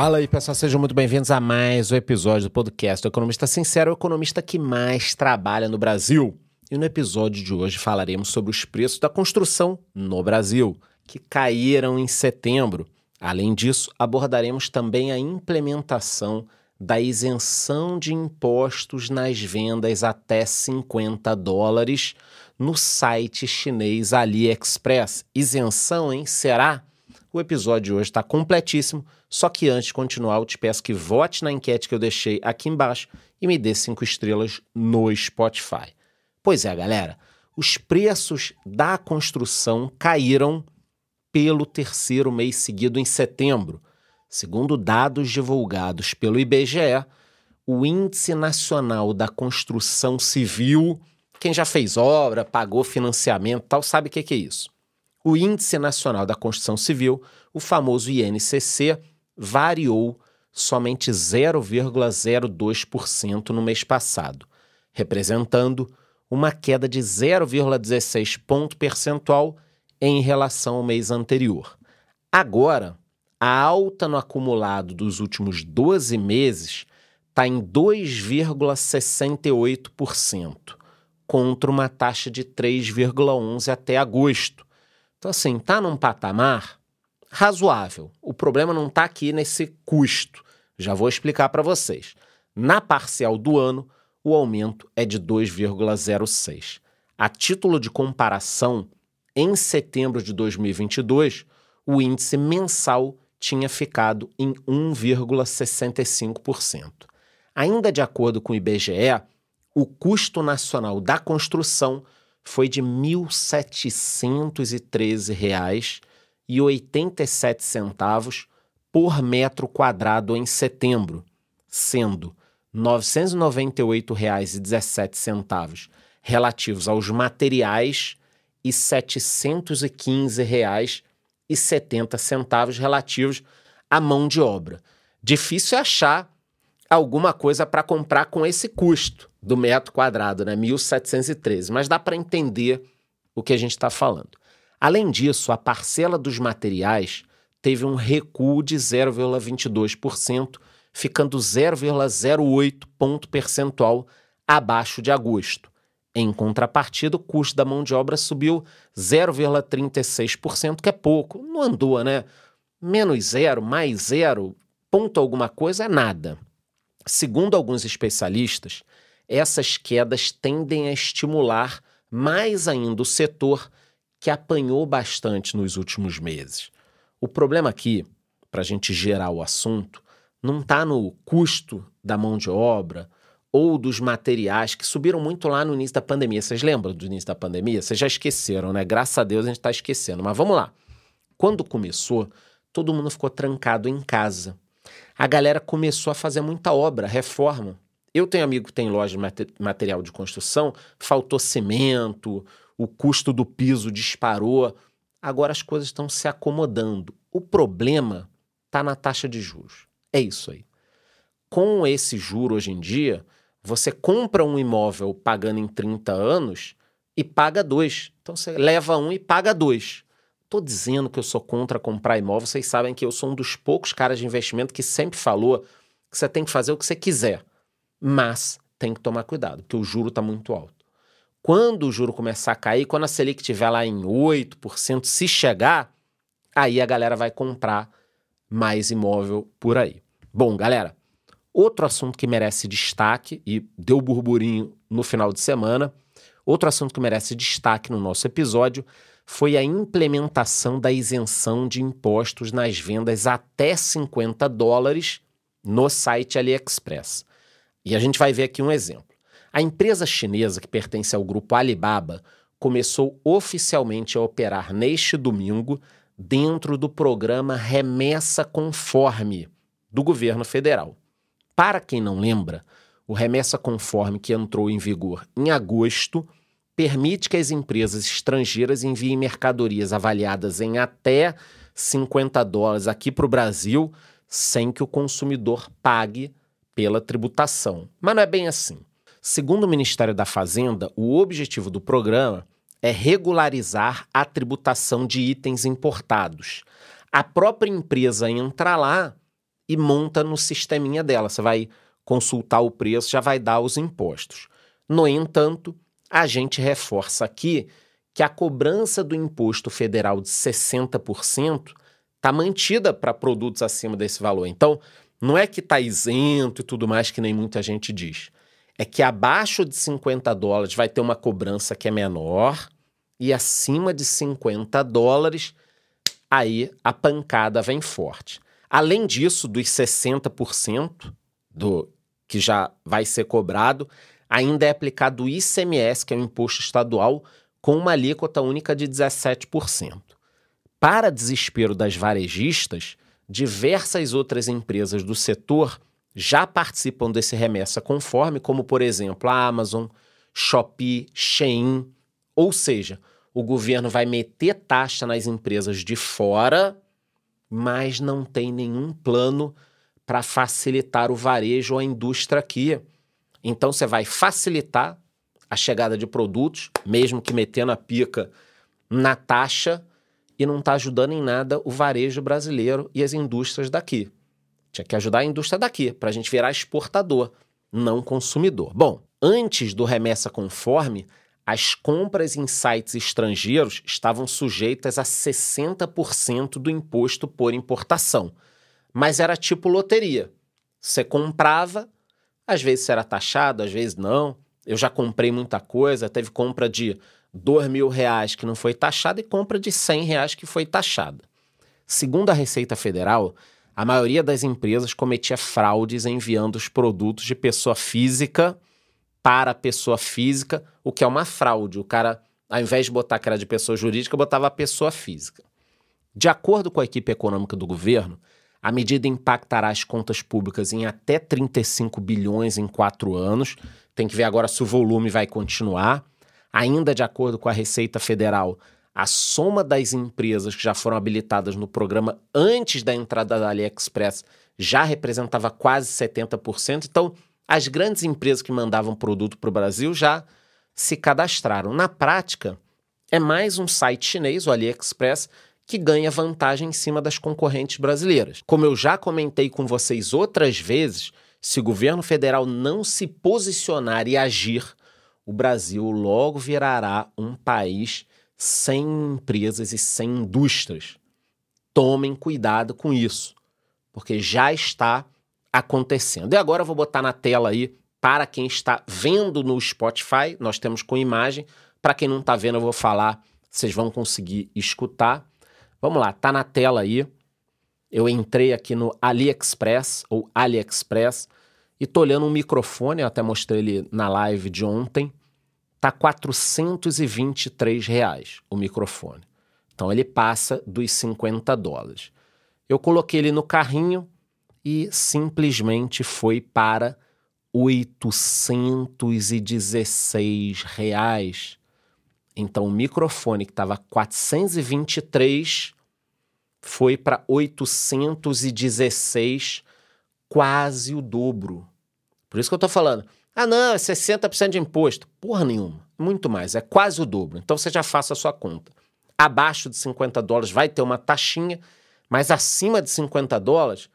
Fala aí, pessoal, sejam muito bem-vindos a mais um episódio do podcast do Economista Sincero, o economista que mais trabalha no Brasil. E no episódio de hoje falaremos sobre os preços da construção no Brasil, que caíram em setembro. Além disso, abordaremos também a implementação da isenção de impostos nas vendas até 50 dólares no site chinês AliExpress. Isenção, hein? Será? O episódio de hoje está completíssimo, só que antes de continuar, eu te peço que vote na enquete que eu deixei aqui embaixo e me dê cinco estrelas no Spotify. Pois é, galera, os preços da construção caíram pelo terceiro mês seguido em setembro. Segundo dados divulgados pelo IBGE, o Índice Nacional da Construção Civil, quem já fez obra, pagou financiamento, tal, sabe o que, que é isso. O Índice Nacional da Construção Civil, o famoso INCC, variou somente 0,02% no mês passado, representando uma queda de 0,16 ponto percentual em relação ao mês anterior. Agora, a alta no acumulado dos últimos 12 meses está em 2,68%, contra uma taxa de 3,11% até agosto. Então, assim, está num patamar razoável. O problema não está aqui nesse custo. Já vou explicar para vocês. Na parcial do ano, o aumento é de 2,06. A título de comparação, em setembro de 2022, o índice mensal tinha ficado em 1,65%. Ainda de acordo com o IBGE, o custo nacional da construção foi de R$ 1.713,87 por metro quadrado em setembro, sendo R$ 998,17 relativos aos materiais e R$ 715,00 e 70 centavos relativos à mão de obra. Difícil achar alguma coisa para comprar com esse custo do metro quadrado, né? 1.713, mas dá para entender o que a gente está falando. Além disso, a parcela dos materiais teve um recuo de 0,22%, ficando 0,08 ponto percentual abaixo de agosto. Em contrapartida, o custo da mão de obra subiu 0,36%, que é pouco. Não andou, né? Menos zero, mais zero, ponto alguma coisa é nada. Segundo alguns especialistas, essas quedas tendem a estimular mais ainda o setor que apanhou bastante nos últimos meses. O problema aqui, para a gente gerar o assunto, não está no custo da mão de obra ou dos materiais que subiram muito lá no início da pandemia. Vocês lembram do início da pandemia? Vocês já esqueceram, né? Graças a Deus a gente está esquecendo. Mas vamos lá. Quando começou, todo mundo ficou trancado em casa. A galera começou a fazer muita obra, reforma. Eu tenho amigo que tem loja de material de construção, faltou cimento, o custo do piso disparou. Agora as coisas estão se acomodando. O problema está na taxa de juros. É isso aí. Com esse juro hoje em dia, você compra um imóvel pagando em 30 anos e paga dois. Então você leva um e paga dois. Estou dizendo que eu sou contra comprar imóvel, vocês sabem que eu sou um dos poucos caras de investimento que sempre falou que você tem que fazer o que você quiser, mas tem que tomar cuidado, porque o juro está muito alto. Quando o juro começar a cair, quando a Selic estiver lá em 8%, se chegar, aí a galera vai comprar mais imóvel por aí. Bom, galera, Outro assunto que merece destaque, e deu burburinho no final de semana, outro assunto que merece destaque no nosso episódio foi a implementação da isenção de impostos nas vendas até 50 dólares no site AliExpress. E a gente vai ver aqui um exemplo. A empresa chinesa que pertence ao grupo Alibaba começou oficialmente a operar neste domingo dentro do programa Remessa Conforme do governo federal. Para quem não lembra, o remessa conforme que entrou em vigor em agosto permite que as empresas estrangeiras enviem mercadorias avaliadas em até 50 dólares aqui para o Brasil sem que o consumidor pague pela tributação. Mas não é bem assim. Segundo o Ministério da Fazenda, o objetivo do programa é regularizar a tributação de itens importados. A própria empresa entra lá e monta no sisteminha dela. Você vai consultar o preço, já vai dar os impostos. No entanto, a gente reforça aqui que a cobrança do imposto federal de 60% está mantida para produtos acima desse valor. Então, não é que está isento e tudo mais, que nem muita gente diz. É que abaixo de 50 dólares vai ter uma cobrança que é menor e acima de 50 dólares, aí a pancada vem forte. Além disso, dos 60% do que já vai ser cobrado, ainda é aplicado o ICMS, que é o imposto estadual, com uma alíquota única de 17%. Para desespero das varejistas, diversas outras empresas do setor já participam desse remessa conforme, como por exemplo a Amazon, Shopee, Shein, ou seja, o governo vai meter taxa nas empresas de fora, mas não tem nenhum plano para facilitar o varejo ou a indústria aqui. Então você vai facilitar a chegada de produtos, mesmo que metendo a pica na taxa, e não está ajudando em nada o varejo brasileiro e as indústrias daqui. Tinha que ajudar a indústria daqui, para a gente virar exportador, não consumidor. Bom, antes do remessa conforme, as compras em sites estrangeiros estavam sujeitas a 60% do imposto por importação. Mas era tipo loteria. Você comprava, às vezes era taxado, às vezes não. Eu já comprei muita coisa, teve compra de dois mil reais que não foi taxada e compra de 100 reais que foi taxada. Segundo a Receita Federal, a maioria das empresas cometia fraudes enviando os produtos de pessoa física para pessoa física, o que é uma fraude. O cara, ao invés de botar que era de pessoa jurídica, botava a pessoa física. De acordo com a equipe econômica do governo, a medida impactará as contas públicas em até 35 bilhões em quatro anos. Tem que ver agora se o volume vai continuar. Ainda de acordo com a Receita Federal, a soma das empresas que já foram habilitadas no programa antes da entrada da AliExpress já representava quase 70%. Então, as grandes empresas que mandavam produto para o Brasil já se cadastraram. Na prática, é mais um site chinês, o AliExpress, que ganha vantagem em cima das concorrentes brasileiras. Como eu já comentei com vocês outras vezes, se o governo federal não se posicionar e agir, o Brasil logo virará um país sem empresas e sem indústrias. Tomem cuidado com isso, porque já está acontecendo. E agora eu vou botar na tela aí para quem está vendo no Spotify, nós temos com imagem. Para quem não está vendo, eu vou falar, vocês vão conseguir escutar. Vamos lá, tá na tela aí. Eu entrei aqui no AliExpress ou AliExpress e tô olhando um microfone, eu até mostrei ele na live de ontem. Tá 423 reais o microfone. Então ele passa dos 50 dólares. Eu coloquei ele no carrinho e simplesmente foi para 816 reais. Então o microfone que estava 423 foi para 816, quase o dobro. Por isso que eu estou falando. Ah, não, é 60% de imposto. Porra nenhuma. Muito mais. É quase o dobro. Então você já faça a sua conta. Abaixo de 50 dólares vai ter uma taxinha, mas acima de 50 dólares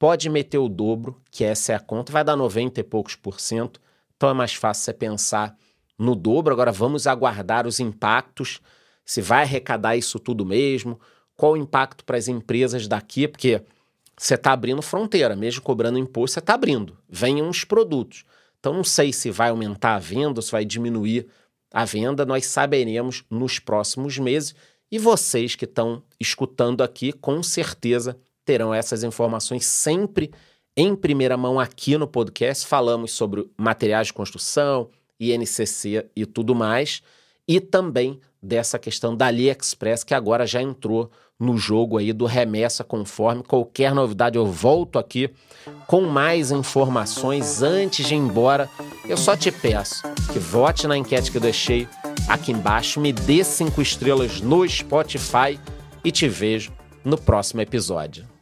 pode meter o dobro, que essa é a conta, vai dar 90 e poucos por cento. Então é mais fácil você pensar no dobro. Agora vamos aguardar os impactos, se vai arrecadar isso tudo mesmo, qual o impacto para as empresas daqui, porque você está abrindo fronteira, mesmo cobrando imposto, você está abrindo. Venham os produtos. Então não sei se vai aumentar a venda, se vai diminuir a venda, nós saberemos nos próximos meses. E vocês que estão escutando aqui, com certeza terão essas informações sempre em primeira mão aqui no podcast. Falamos sobre materiais de construção, INCC e tudo mais, e também dessa questão da AliExpress, que agora já entrou no jogo aí do remessa conforme. Qualquer novidade eu volto aqui com mais informações antes de ir embora. Eu só te peço que vote na enquete que eu deixei aqui embaixo, me dê cinco estrelas no Spotify e te vejo no próximo episódio.